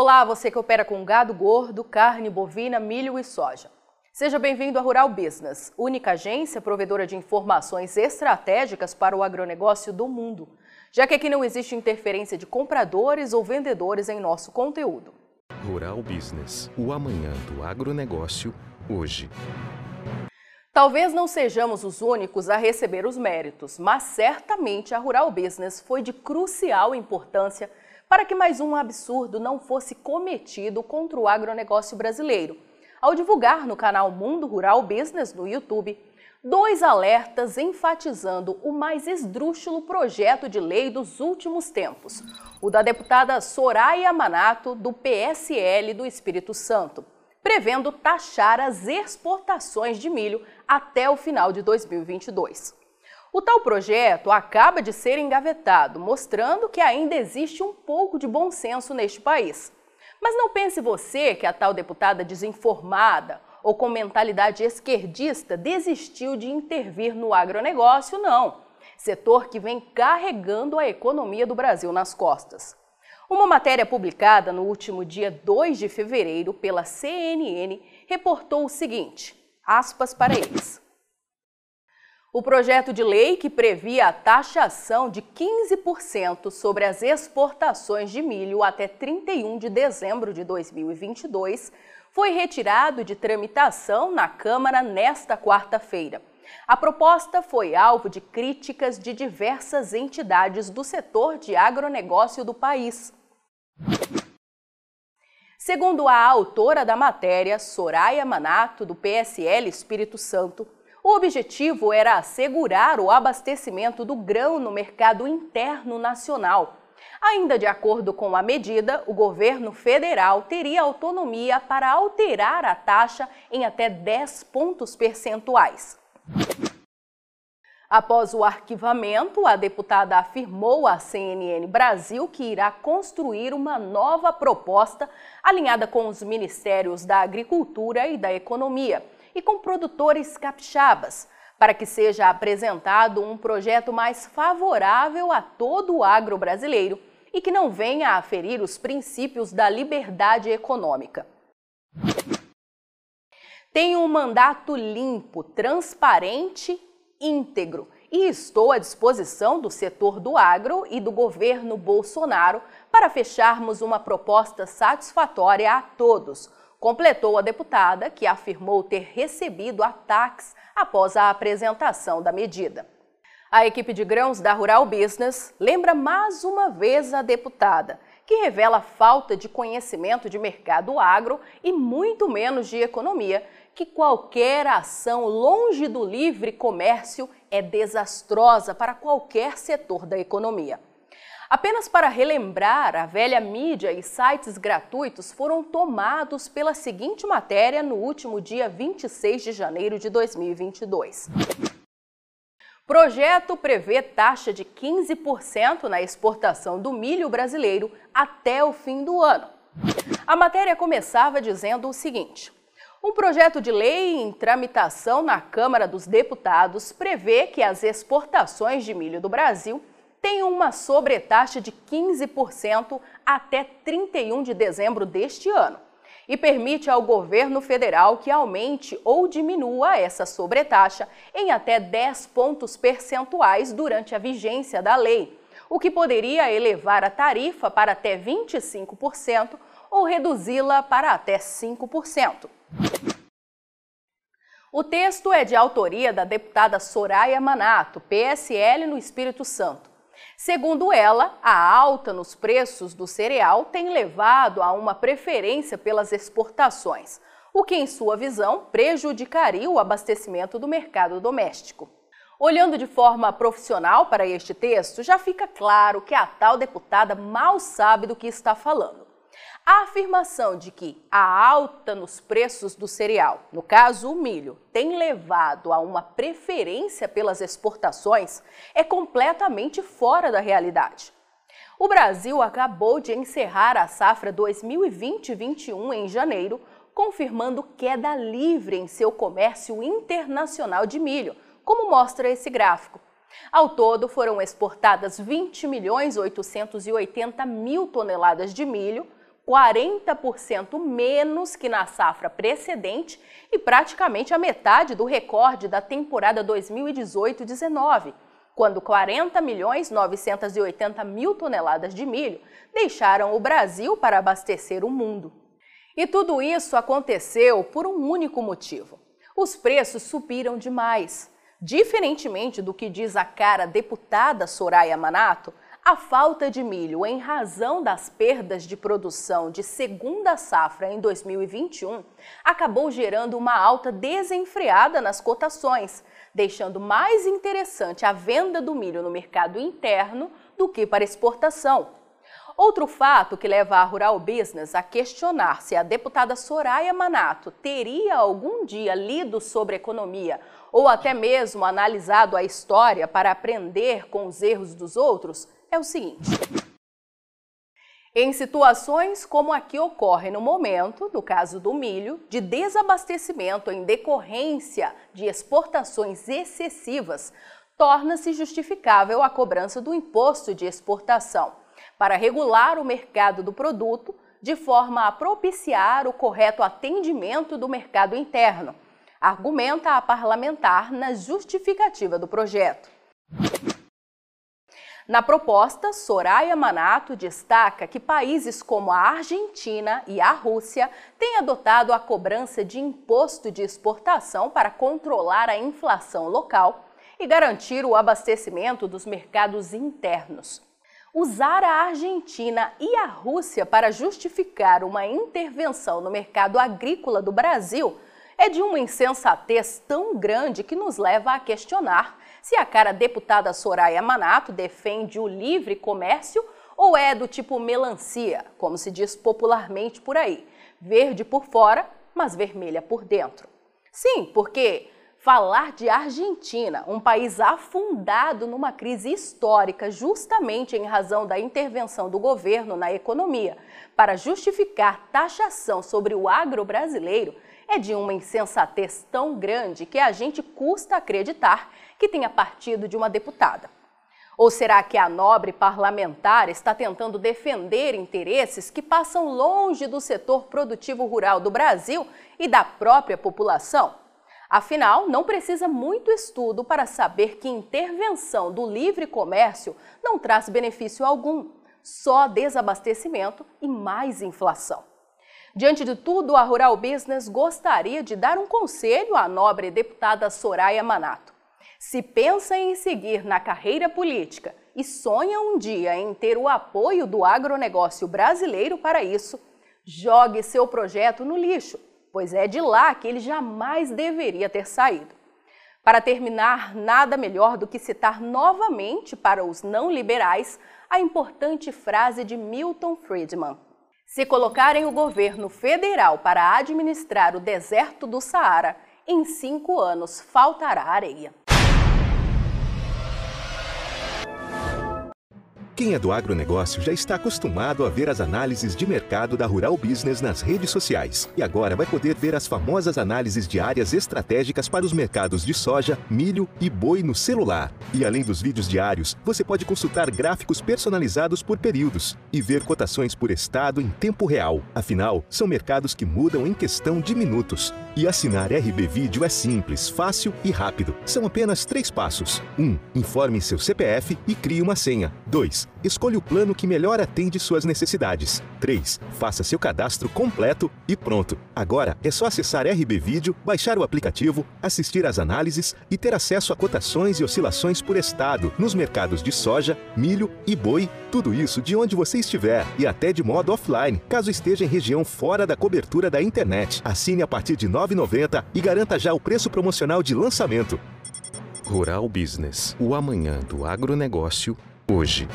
Olá, você que opera com gado gordo, carne bovina, milho e soja. Seja bem-vindo à Rural Business, única agência provedora de informações estratégicas para o agronegócio do mundo, já que aqui não existe interferência de compradores ou vendedores em nosso conteúdo. Rural Business, o amanhã do agronegócio, hoje. Talvez não sejamos os únicos a receber os méritos, mas certamente a Rural Business foi de crucial importância para que mais um absurdo não fosse cometido contra o agronegócio brasileiro, ao divulgar no canal Mundo Rural Business no YouTube dois alertas enfatizando o mais esdrúxulo projeto de lei dos últimos tempos, o da deputada Soraya Manato, do PSL do Espírito Santo, prevendo taxar as exportações de milho até o final de 2022. O tal projeto acaba de ser engavetado, mostrando que ainda existe um pouco de bom senso neste país. Mas não pense você que a tal deputada desinformada ou com mentalidade esquerdista desistiu de intervir no agronegócio, não. Setor que vem carregando a economia do Brasil nas costas. Uma matéria publicada no último dia 2 de fevereiro pela CNN reportou o seguinte: aspas para eles. O projeto de lei que previa a taxação de 15% sobre as exportações de milho até 31 de dezembro de 2022 foi retirado de tramitação na Câmara nesta quarta-feira. A proposta foi alvo de críticas de diversas entidades do setor de agronegócio do país. Segundo a autora da matéria, Soraya Manato, do PSL Espírito Santo, o objetivo era assegurar o abastecimento do grão no mercado interno nacional. Ainda de acordo com a medida, o governo federal teria autonomia para alterar a taxa em até 10 pontos percentuais. Após o arquivamento, a deputada afirmou à CNN Brasil que irá construir uma nova proposta alinhada com os ministérios da Agricultura e da Economia e com produtores capixabas, para que seja apresentado um projeto mais favorável a todo o agro brasileiro e que não venha a ferir os princípios da liberdade econômica. Tenho um mandato limpo, transparente, íntegro e estou à disposição do setor do agro e do governo Bolsonaro para fecharmos uma proposta satisfatória a todos completou a deputada, que afirmou ter recebido ataques após a apresentação da medida. A equipe de grãos da Rural Business lembra mais uma vez a deputada, que revela falta de conhecimento de mercado agro e muito menos de economia, que qualquer ação longe do livre comércio é desastrosa para qualquer setor da economia. Apenas para relembrar, a velha mídia e sites gratuitos foram tomados pela seguinte matéria no último dia 26 de janeiro de 2022. Projeto prevê taxa de 15% na exportação do milho brasileiro até o fim do ano. A matéria começava dizendo o seguinte: um projeto de lei em tramitação na Câmara dos Deputados prevê que as exportações de milho do Brasil tem uma sobretaxa de 15% até 31 de dezembro deste ano e permite ao governo federal que aumente ou diminua essa sobretaxa em até 10 pontos percentuais durante a vigência da lei, o que poderia elevar a tarifa para até 25% ou reduzi-la para até 5%. O texto é de autoria da deputada Soraya Manato, PSL no Espírito Santo. Segundo ela, a alta nos preços do cereal tem levado a uma preferência pelas exportações, o que, em sua visão, prejudicaria o abastecimento do mercado doméstico. Olhando de forma profissional para este texto, já fica claro que a tal deputada mal sabe do que está falando. A afirmação de que a alta nos preços do cereal, no caso o milho, tem levado a uma preferência pelas exportações é completamente fora da realidade. O Brasil acabou de encerrar a safra 2020-21 em janeiro, confirmando queda livre em seu comércio internacional de milho, como mostra esse gráfico. Ao todo, foram exportadas 20 milhões 880 mil toneladas de milho, 40% menos que na safra precedente e praticamente a metade do recorde da temporada 2018-19, quando 40 milhões 980 mil toneladas de milho deixaram o Brasil para abastecer o mundo. E tudo isso aconteceu por um único motivo. Os preços subiram demais. Diferentemente do que diz a cara deputada Soraya Manato, a falta de milho em razão das perdas de produção de segunda safra em 2021 acabou gerando uma alta desenfreada nas cotações, deixando mais interessante a venda do milho no mercado interno do que para exportação. Outro fato que leva a Rural Business a questionar se a deputada Soraya Manato teria algum dia lido sobre economia ou até mesmo analisado a história para aprender com os erros dos outros é o seguinte. Em situações como a que ocorre no momento, no caso do milho, de desabastecimento em decorrência de exportações excessivas, torna-se justificável a cobrança do imposto de exportação, para regular o mercado do produto de forma a propiciar o correto atendimento do mercado interno, argumenta a parlamentar na justificativa do projeto. Na proposta, Soraya Manato destaca que países como a Argentina e a Rússia têm adotado a cobrança de imposto de exportação para controlar a inflação local e garantir o abastecimento dos mercados internos. Usar a Argentina e a Rússia para justificar uma intervenção no mercado agrícola do Brasil é de uma insensatez tão grande que nos leva a questionar se a cara deputada Soraya Manato defende o livre comércio ou é do tipo melancia, como se diz popularmente por aí, verde por fora, mas vermelha por dentro. Sim, porque falar de Argentina, um país afundado numa crise histórica justamente em razão da intervenção do governo na economia, para justificar taxação sobre o agro brasileiro, é de uma insensatez tão grande que a gente custa acreditar que tenha partido de uma deputada. Ou será que a nobre parlamentar está tentando defender interesses que passam longe do setor produtivo rural do Brasil e da própria população? Afinal, não precisa muito estudo para saber que intervenção do livre comércio não traz benefício algum, só desabastecimento e mais inflação. Diante de tudo, a Rural Business gostaria de dar um conselho à nobre deputada Soraya Manato. Se pensa em seguir na carreira política e sonha um dia em ter o apoio do agronegócio brasileiro para isso, jogue seu projeto no lixo, pois é de lá que ele jamais deveria ter saído. Para terminar, nada melhor do que citar novamente para os não liberais a importante frase de Milton Friedman. Se colocarem o governo federal para administrar o deserto do Saara, em cinco anos faltará areia. Quem é do agronegócio já está acostumado a ver as análises de mercado da Rural Business nas redes sociais. E agora vai poder ver as famosas análises diárias estratégicas para os mercados de soja, milho e boi no celular. E além dos vídeos diários, você pode consultar gráficos personalizados por períodos e ver cotações por estado em tempo real. Afinal, são mercados que mudam em questão de minutos. E assinar RB Vídeo é simples, fácil e rápido. São apenas três passos. 1. Um, informe seu CPF e crie uma senha. 2. Escolha o plano que melhor atende suas necessidades. 3. Faça seu cadastro completo e pronto. Agora é só acessar RB Vídeo, baixar o aplicativo, assistir às análises e ter acesso a cotações e oscilações por estado nos mercados de soja, milho e boi. Tudo isso de onde você estiver e até de modo offline, caso esteja em região fora da cobertura da internet. Assine a partir de R$ 9,90 e garanta já o preço promocional de lançamento. Rural Business, o amanhã do agronegócio, hoje.